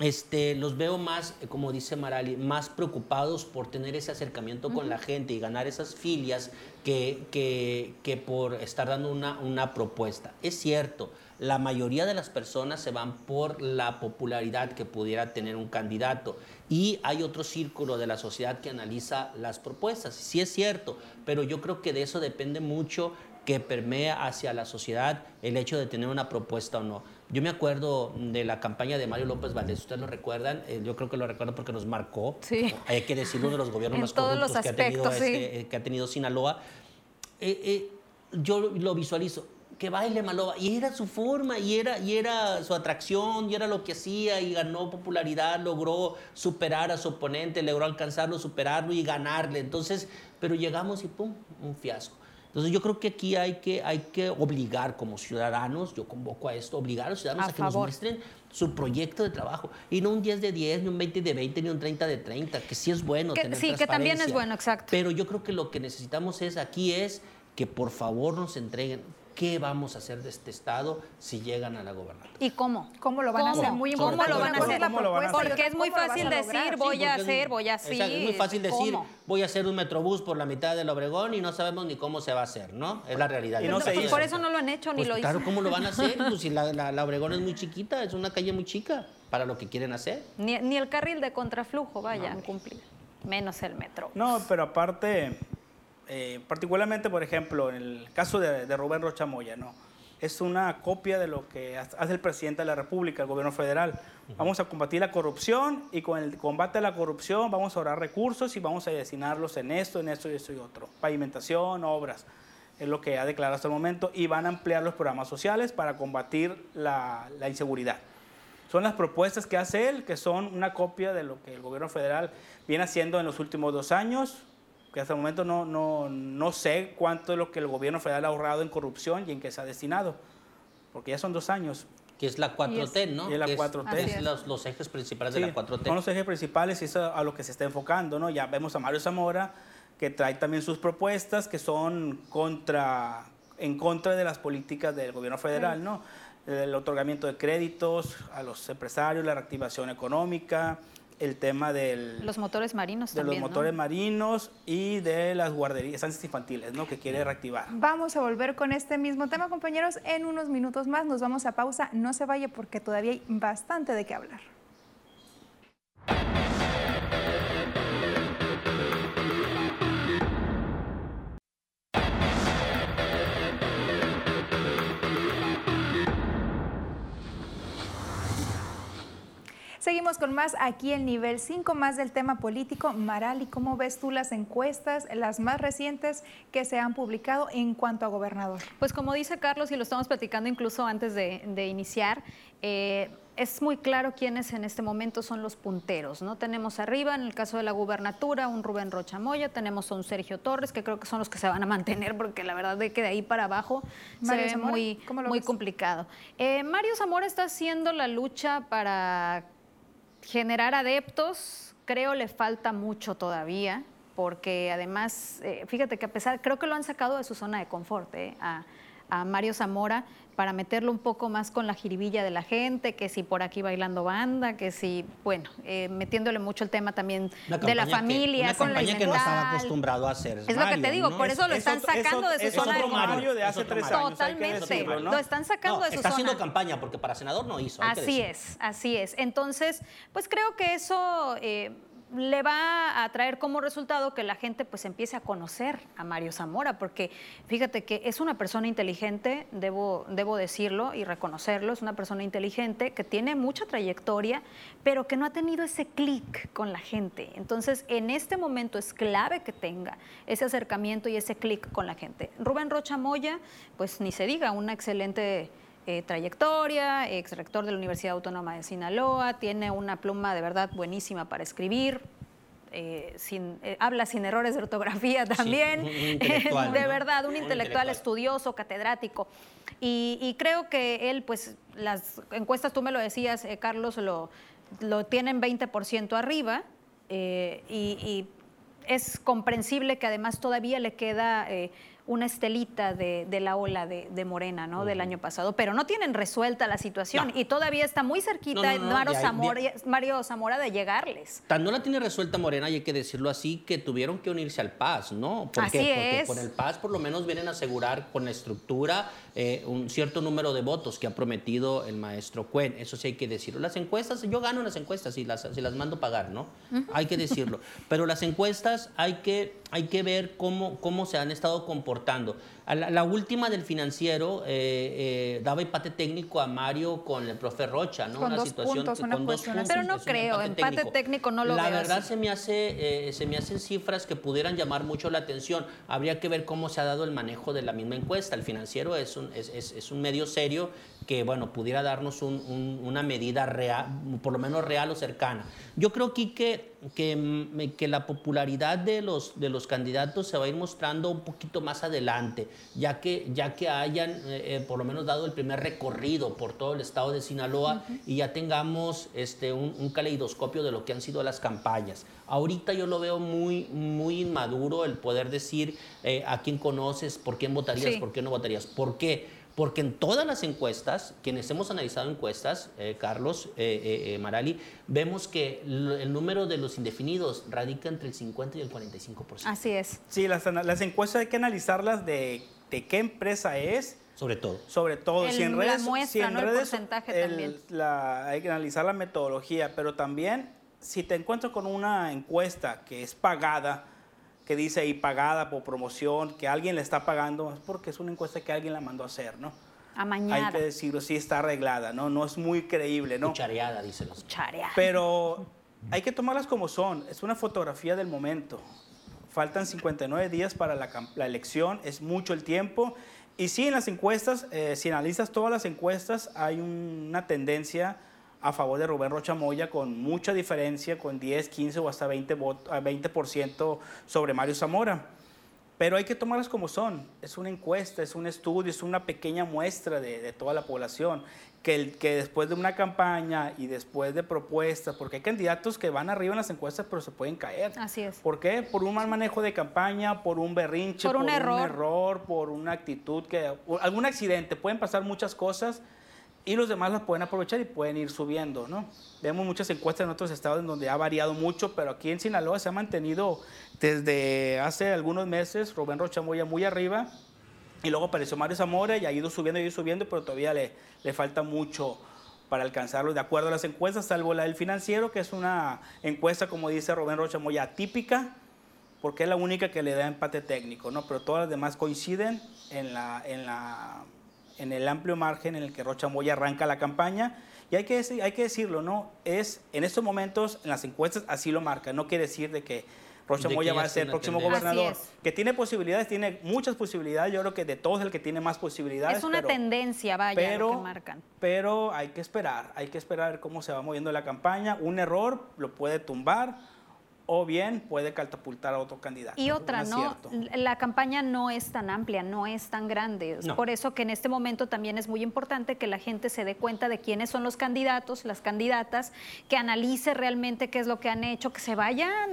Este, los veo más, como dice Marali, más preocupados por tener ese acercamiento con la gente y ganar esas filias que, que, que por estar dando una, una propuesta. Es cierto, la mayoría de las personas se van por la popularidad que pudiera tener un candidato y hay otro círculo de la sociedad que analiza las propuestas. Sí es cierto, pero yo creo que de eso depende mucho que permea hacia la sociedad el hecho de tener una propuesta o no. Yo me acuerdo de la campaña de Mario López Valdés, ustedes lo recuerdan, Eh, yo creo que lo recuerdo porque nos marcó, Sí. hay que decirlo, uno de los gobiernos más corruptos que, ha tenido sí. este, eh, que ha tenido Sinaloa. Eh, eh, yo lo visualizo, que baile Maloba, y era su forma, y era, y era su atracción, y era lo que hacía, y ganó popularidad, logró superar a su oponente, logró alcanzarlo, superarlo y ganarle. Entonces, pero llegamos y pum, un fiasco. Entonces yo creo que aquí hay que, hay que obligar como ciudadanos, yo convoco a esto, obligar a los ciudadanos A a, que nos muestren su proyecto de trabajo. Y no un 10 de 10, ni un 20 de 20, ni un 30 de 30, que sí es bueno. Que- tener sí, que también es bueno, exacto. Pero yo creo que lo que necesitamos es aquí es que por favor nos entreguen qué vamos a hacer de este Estado si llegan a la gobernatura. ¿Y cómo? ¿Cómo lo van a hacer? Muy ¿Cómo importante. lo van a hacer? es la ¿Cómo lo van a propuesta y hacer? Porque es muy fácil decir, voy a hacer, voy a. Exacto, es muy fácil decir, voy a hacer un metrobús por la mitad del Obregón y no sabemos ni cómo se va a hacer, ¿no? Es la realidad. Y de no se hizo. por eso no lo han hecho, ni Pues lo claro. ¿cómo lo van a hacer? Pues si la, la- la Obregón es muy chiquita, es una calle muy chica para lo que quieren hacer. Ni, ni el carril de contraflujo vayan a cumplir, menos el metro. No, pero aparte, eh, particularmente, por ejemplo, en el caso de, de Rubén Rocha Moya, ¿no? Es una copia de lo que hace el presidente de la República, el gobierno federal. Vamos a combatir la corrupción y con el combate a la corrupción vamos a ahorrar recursos y vamos a destinarlos en esto, en esto y esto y otro. Pavimentación, obras, es lo que ha declarado hasta el momento y van a ampliar los programas sociales para combatir la, la inseguridad. Son las propuestas que hace él, que son una copia de lo que el gobierno federal viene haciendo en los últimos dos años, que hasta el momento no, no, no sé cuánto es lo que el gobierno federal ha ahorrado en corrupción y en qué se ha destinado, porque ya son dos años. Que es la 4T, ¿no? y es la Que 4T. Así Es es. los, los ejes principales Sí, de la 4T. Son los ejes principales y eso a lo que se está enfocando, ¿no? Ya vemos a Mario Zamora que trae también sus propuestas que son contra, en contra de las políticas del gobierno federal, ¿no? El otorgamiento de créditos a los empresarios, la reactivación económica, el tema del, Los motores marinos de también, los ¿no? motores marinos y de las guarderías, estancias infantiles, ¿no? Que quiere reactivar. Vamos a volver con este mismo tema, compañeros, en unos minutos más. Nos vamos a pausa. No se vaya porque todavía hay bastante de qué hablar. Seguimos con más aquí en nivel 5, más del tema político. Marali, ¿cómo ves tú las encuestas, las más recientes que se han publicado en cuanto a gobernador? Pues como dice Carlos, y lo estamos platicando incluso antes de, de iniciar, eh, es muy claro quiénes en este momento son los punteros, ¿no? Tenemos arriba, en el caso de la gubernatura, un Rubén Rocha Moya, tenemos a un Sergio Torres, que creo que son los que se van a mantener, porque la verdad es que de ahí para abajo se ve muy, muy complicado. Eh, Mario Zamora está haciendo la lucha para generar adeptos, creo le falta mucho todavía, porque además, eh, fíjate que a pesar, creo que lo han sacado de su zona de confort, eh, a, a Mario Zamora para meterlo un poco más con la jiribilla de la gente, que si por aquí bailando banda, que si, bueno, eh, metiéndole mucho el tema también de la familia. una campaña que no estaba acostumbrado a hacer. Es, lo que te digo, por eso lo están sacando de su zona de Mario de hace tres años. Totalmente, lo están sacando de su está zona. Está haciendo campaña, porque para senador no hizo. Así es, así es. Entonces, pues creo que eso... Eh, le va a traer como resultado que la gente pues empiece a conocer a Mario Zamora, porque fíjate que es una persona inteligente, debo, debo decirlo y reconocerlo, es una persona inteligente que tiene mucha trayectoria, pero que no ha tenido ese clic con la gente. Entonces, en este momento es clave que tenga ese acercamiento y ese clic con la gente. Rubén Rocha Moya, pues ni se diga, una excelente eh, trayectoria, ex rector de la Universidad Autónoma de Sinaloa, tiene una pluma de verdad buenísima para escribir, eh, sin, eh, habla sin errores de ortografía también, de verdad, un, intelectual, estudioso, catedrático. Y, creo que él, pues las encuestas, tú me lo decías, Carlos, lo, lo tienen 20% arriba y, y, es comprensible que además todavía le queda una estelita de, la ola de, Morena, ¿no? Del año pasado, pero no tienen resuelta la situación y todavía está muy cerquita Mario, Zamora, de llegarles. Tan no la tiene resuelta Morena, y hay que decirlo así, que tuvieron que unirse al Paz, ¿no? ¿Por así Porque es. con el Paz por lo menos vienen a asegurar con la estructura eh, un cierto número de votos que ha prometido el maestro Cuen. Eso sí hay que decirlo. Las encuestas, yo gano las encuestas y las, si las mando pagar, ¿no? Hay que decirlo. Pero las encuestas hay que, hay que ver cómo, cómo se han estado comportando. La, última del financiero eh, eh, daba empate técnico a Mario con el profe Rocha, ¿no? Con una situación puntos, con dos puntos. Pero no creo, empate, técnico. no lo la verdad se me hace, se me hacen cifras que pudieran llamar mucho la atención. Habría que ver cómo se ha dado el manejo de la misma encuesta. El financiero es un es, un medio serio que, bueno, pudiera darnos una medida real, por lo menos real o cercana. Yo creo que, que, que, la popularidad de los, de los candidatos se va a ir mostrando un poquito más adelante, ya que, ya que hayan eh, eh, por lo menos dado el primer recorrido por todo el estado de Sinaloa y ya tengamos este, un, caleidoscopio de lo que han sido las campañas. Ahorita yo lo veo muy, muy inmaduro el poder decir eh, a quién conoces, por quién votarías, por qué no votarías. ¿Por qué? Porque en todas las encuestas, quienes hemos analizado encuestas, eh, Carlos, eh, eh, Marali, vemos que el número de los indefinidos radica entre el 50 y el 45%. Así es. Sí, las, encuestas hay que analizarlas de, qué empresa es. Sobre todo. Sobre todo. si en redes, la muestra, ¿no? el porcentaje también. hay que analizar la metodología, pero también si te encuentras con una encuesta que es pagada, que dice ahí pagada por promoción, que alguien le está pagando, es porque es una encuesta que alguien la mandó a hacer, ¿no? A mañana. Hay que decirlo, sí está arreglada, ¿no? No es muy creíble, ¿no? Cuchareada, dice los. Cuchareada. Pero hay que tomarlas como son. Es una fotografía del momento. Faltan 59 días para la, la elección, es mucho el tiempo. Y sí, en las encuestas, eh, si analizas todas las encuestas, hay una tendencia a favor de Rubén Rocha Moya con mucha diferencia, con 10, 15 o hasta 20, 20 sobre Mario Zamora. Pero hay que tomarlas como son. Es una encuesta, es un estudio, es una pequeña muestra de, toda la población. Que, el, que después de una campaña y después de propuestas, porque hay candidatos que van arriba en las encuestas pero se pueden caer. Así es. ¿Por qué? Por un mal manejo de campaña, por un berrinche, por, un, error. un error, por una actitud, que algún accidente. Pueden pasar muchas cosas y los demás las pueden aprovechar y pueden ir subiendo, ¿no? Vemos muchas encuestas en otros estados en donde ha variado mucho, pero aquí en Sinaloa se ha mantenido desde hace algunos meses Rubén Rochamoya muy arriba y luego apareció Mario Zamora y ha ido subiendo y ido subiendo, pero todavía le, le falta mucho para alcanzarlo de acuerdo a las encuestas, salvo la del financiero, que es una encuesta, como dice Rubén Rocha Moya, atípica, porque es la única que le da empate técnico, ¿no? Pero todas las demás coinciden en la, en la en el amplio margen en el que Rocha Moya arranca la campaña. Y hay que, hay que decirlo, ¿no? Es, en estos momentos, en las encuestas, así lo marca. No quiere decir de que Rocha De que Moya va a ser el próximo tendencia. gobernador. Que tiene posibilidades, tiene muchas posibilidades. Yo creo que de todos el que tiene más posibilidades. Es una pero- tendencia, vaya, lo pero, que marcan. pero hay que esperar, hay que esperar a ver cómo se va moviendo la campaña. Un error lo puede tumbar o bien puede catapultar a otro candidato. Y otra, ¿no? La campaña no es tan amplia, no es tan grande. Es No. Por eso que en este momento también es muy importante que la gente se dé cuenta de quiénes son los candidatos, las candidatas, que analice realmente qué es lo que han hecho, que se vayan.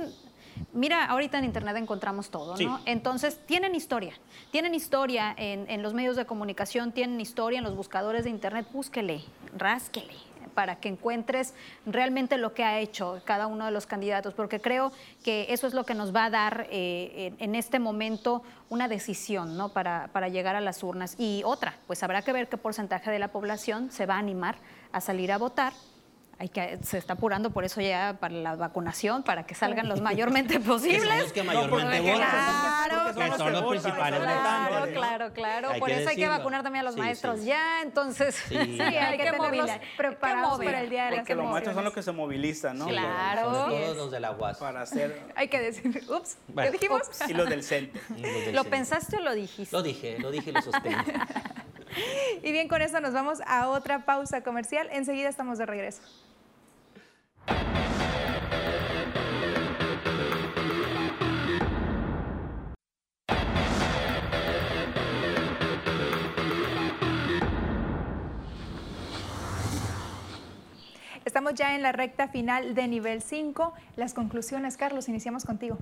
Mira, ahorita en internet encontramos todo, Sí. ¿no? Entonces, tienen historia. Tienen historia en, en los medios de comunicación, tienen historia en los buscadores de internet. Búsquele, rásquele para que encuentres realmente lo que ha hecho cada uno de los candidatos, porque creo que eso es lo que nos va a dar eh, en, este momento una decisión ¿no? para, para llegar a las urnas. Y otra, pues habrá que ver qué porcentaje de la población se va a animar a salir a votar. Hay que, se está apurando por eso ya para la vacunación, para que salgan los mayormente posibles. los que mayormente Porque votan. Claro, son los principales Claro, claro, claro. Hay Por eso hay que vacunar también a los Sí, maestros sí. ya, entonces Sí. Sí, hay, hay que que tenerlos preparados para el día de las Porque los maestros son los que se movilizan, ¿no? Claro. Sobre Yes. todo los de la UAS. Para hacer. Hay que decir, ups, Bueno. ¿qué dijimos? Y los del CENTE. Del ¿Lo centro. pensaste o lo dijiste? Lo dije, lo dije y lo sostengo. Y bien, con eso nos vamos a otra pausa comercial. Enseguida estamos de regreso. Estamos ya en la recta final de nivel 5. Las conclusiones, Carlos, iniciamos contigo.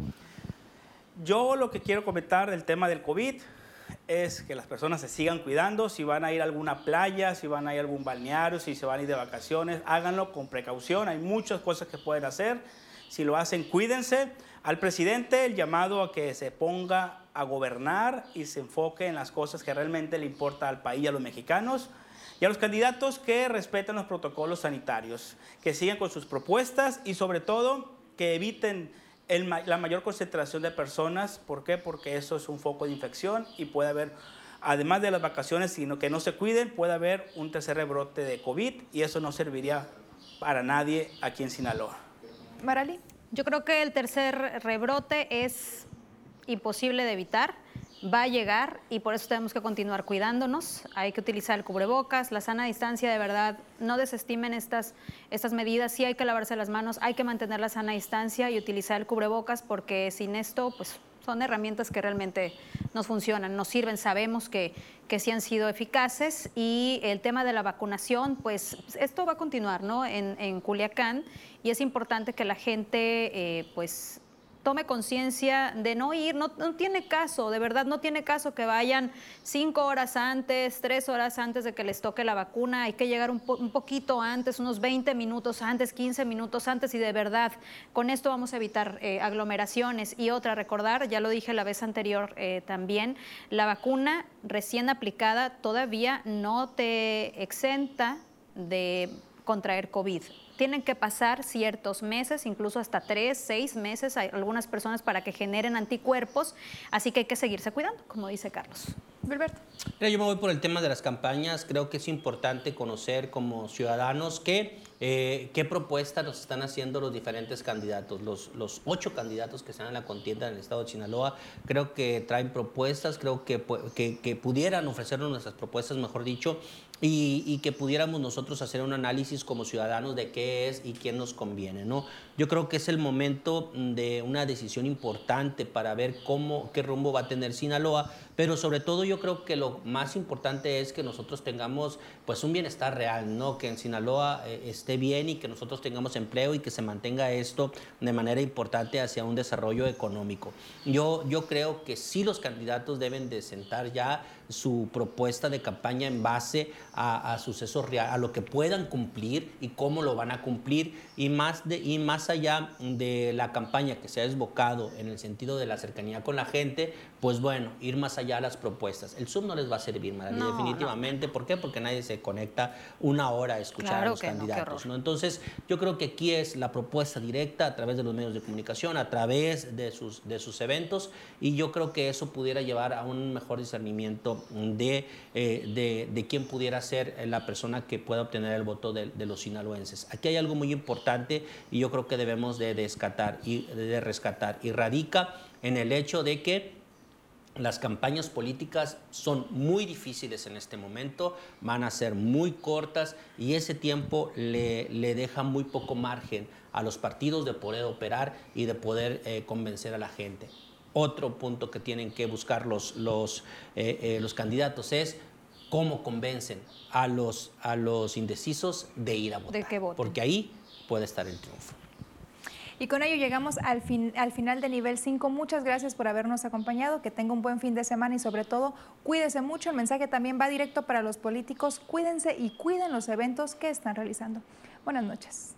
Yo lo que quiero comentar del tema del COVID es que las personas se sigan cuidando. Si van a ir a alguna playa, si van a ir a algún balneario, si se van a ir de vacaciones, háganlo con precaución. Hay muchas cosas que pueden hacer. Si lo hacen, cuídense. Al presidente el llamado a que se ponga a gobernar y se enfoque en las cosas que realmente le importa al país y a los mexicanos. Y a los candidatos que respeten los protocolos sanitarios, que sigan con sus propuestas y sobre todo que eviten el ma- la mayor concentración de personas. ¿Por qué? Porque eso es un foco de infección y puede haber, además de las vacaciones, sino que no se cuiden, puede haber un tercer rebrote de COVID y eso no serviría para nadie aquí en Sinaloa. Marali. Yo creo que el tercer rebrote es imposible de evitar, va a llegar y por eso tenemos que continuar cuidándonos. Hay que utilizar el cubrebocas, la sana distancia, de verdad, no desestimen estas, estas medidas. Sí hay que lavarse las manos, hay que mantener la sana distancia y utilizar el cubrebocas porque sin esto, pues son herramientas que realmente nos funcionan, nos sirven, sabemos que, que sí han sido eficaces y el tema de la vacunación, pues esto va a continuar ¿no? en, en Culiacán y es importante que la gente eh, pues tome conciencia de no ir, no, tiene caso, de verdad no tiene caso que vayan cinco horas antes, tres horas antes de que les toque la vacuna, hay que llegar un, po- un poquito antes, unos 20 minutos antes, 15 minutos antes y de verdad con esto vamos a evitar eh, aglomeraciones. Y otra, recordar, ya lo dije la vez anterior eh, también, la vacuna recién aplicada todavía no te exenta de contraer COVID. Tienen que pasar ciertos meses, incluso hasta tres, seis meses, hay algunas personas para que generen anticuerpos, así que hay que seguirse cuidando, como dice Carlos. Gilberto. Mira, yo me voy por el tema de las campañas. Creo que es importante conocer como ciudadanos que, eh, qué propuestas nos están haciendo los diferentes candidatos. Los, los ocho candidatos que están en la contienda en el estado de Sinaloa, creo que traen propuestas, creo que, que pudieran ofrecernos nuestras propuestas, mejor dicho, y, y que pudiéramos nosotros hacer un análisis como ciudadanos de qué es y quién nos conviene, ¿no? Yo creo que es el momento de una decisión importante para ver cómo, qué rumbo va a tener Sinaloa, pero sobre todo yo creo que lo más importante es que nosotros tengamos pues un bienestar real, ¿no? Que en Sinaloa eh, esté bien y que nosotros tengamos empleo y que se mantenga esto de manera importante hacia un desarrollo económico. Yo, yo creo que sí los candidatos deben de sentar ya su propuesta de campaña en base a, a sucesos reales, a lo que puedan cumplir y cómo lo van a cumplir. Y más, de, y más allá de la campaña que se ha desbocado en el sentido de la cercanía con la gente, pues bueno, ir más allá a las propuestas. El Zoom no les va a servir, Marali, No, definitivamente. ¿Por qué? Porque nadie se conecta una hora a escuchar Claro a los candidatos. Entonces, yo creo que aquí es la propuesta directa a través de los medios de comunicación, a través de sus, de sus eventos, y yo creo que eso pudiera llevar a un mejor discernimiento de, eh, de, quién pudiera ser la persona que pueda obtener el voto de, los sinaloenses. Aquí hay algo muy importante y yo creo que debemos de, descatar y, de rescatar y radica en el hecho de que las campañas políticas son muy difíciles en este momento, van a ser muy cortas y ese tiempo le, le deja muy poco margen a los partidos de poder operar y de poder eh, convencer a la gente. Otro punto que tienen que buscar los, los, eh, eh, los candidatos es cómo convencen a los, a los indecisos de ir a votar. Porque ahí puede estar el triunfo. Y con ello llegamos al, fin, al final de nivel 5. Muchas gracias por habernos acompañado. Que tenga un buen fin de semana y sobre todo cuídese mucho. El mensaje también va directo para los políticos. Cuídense y cuiden los eventos que están realizando. Buenas noches.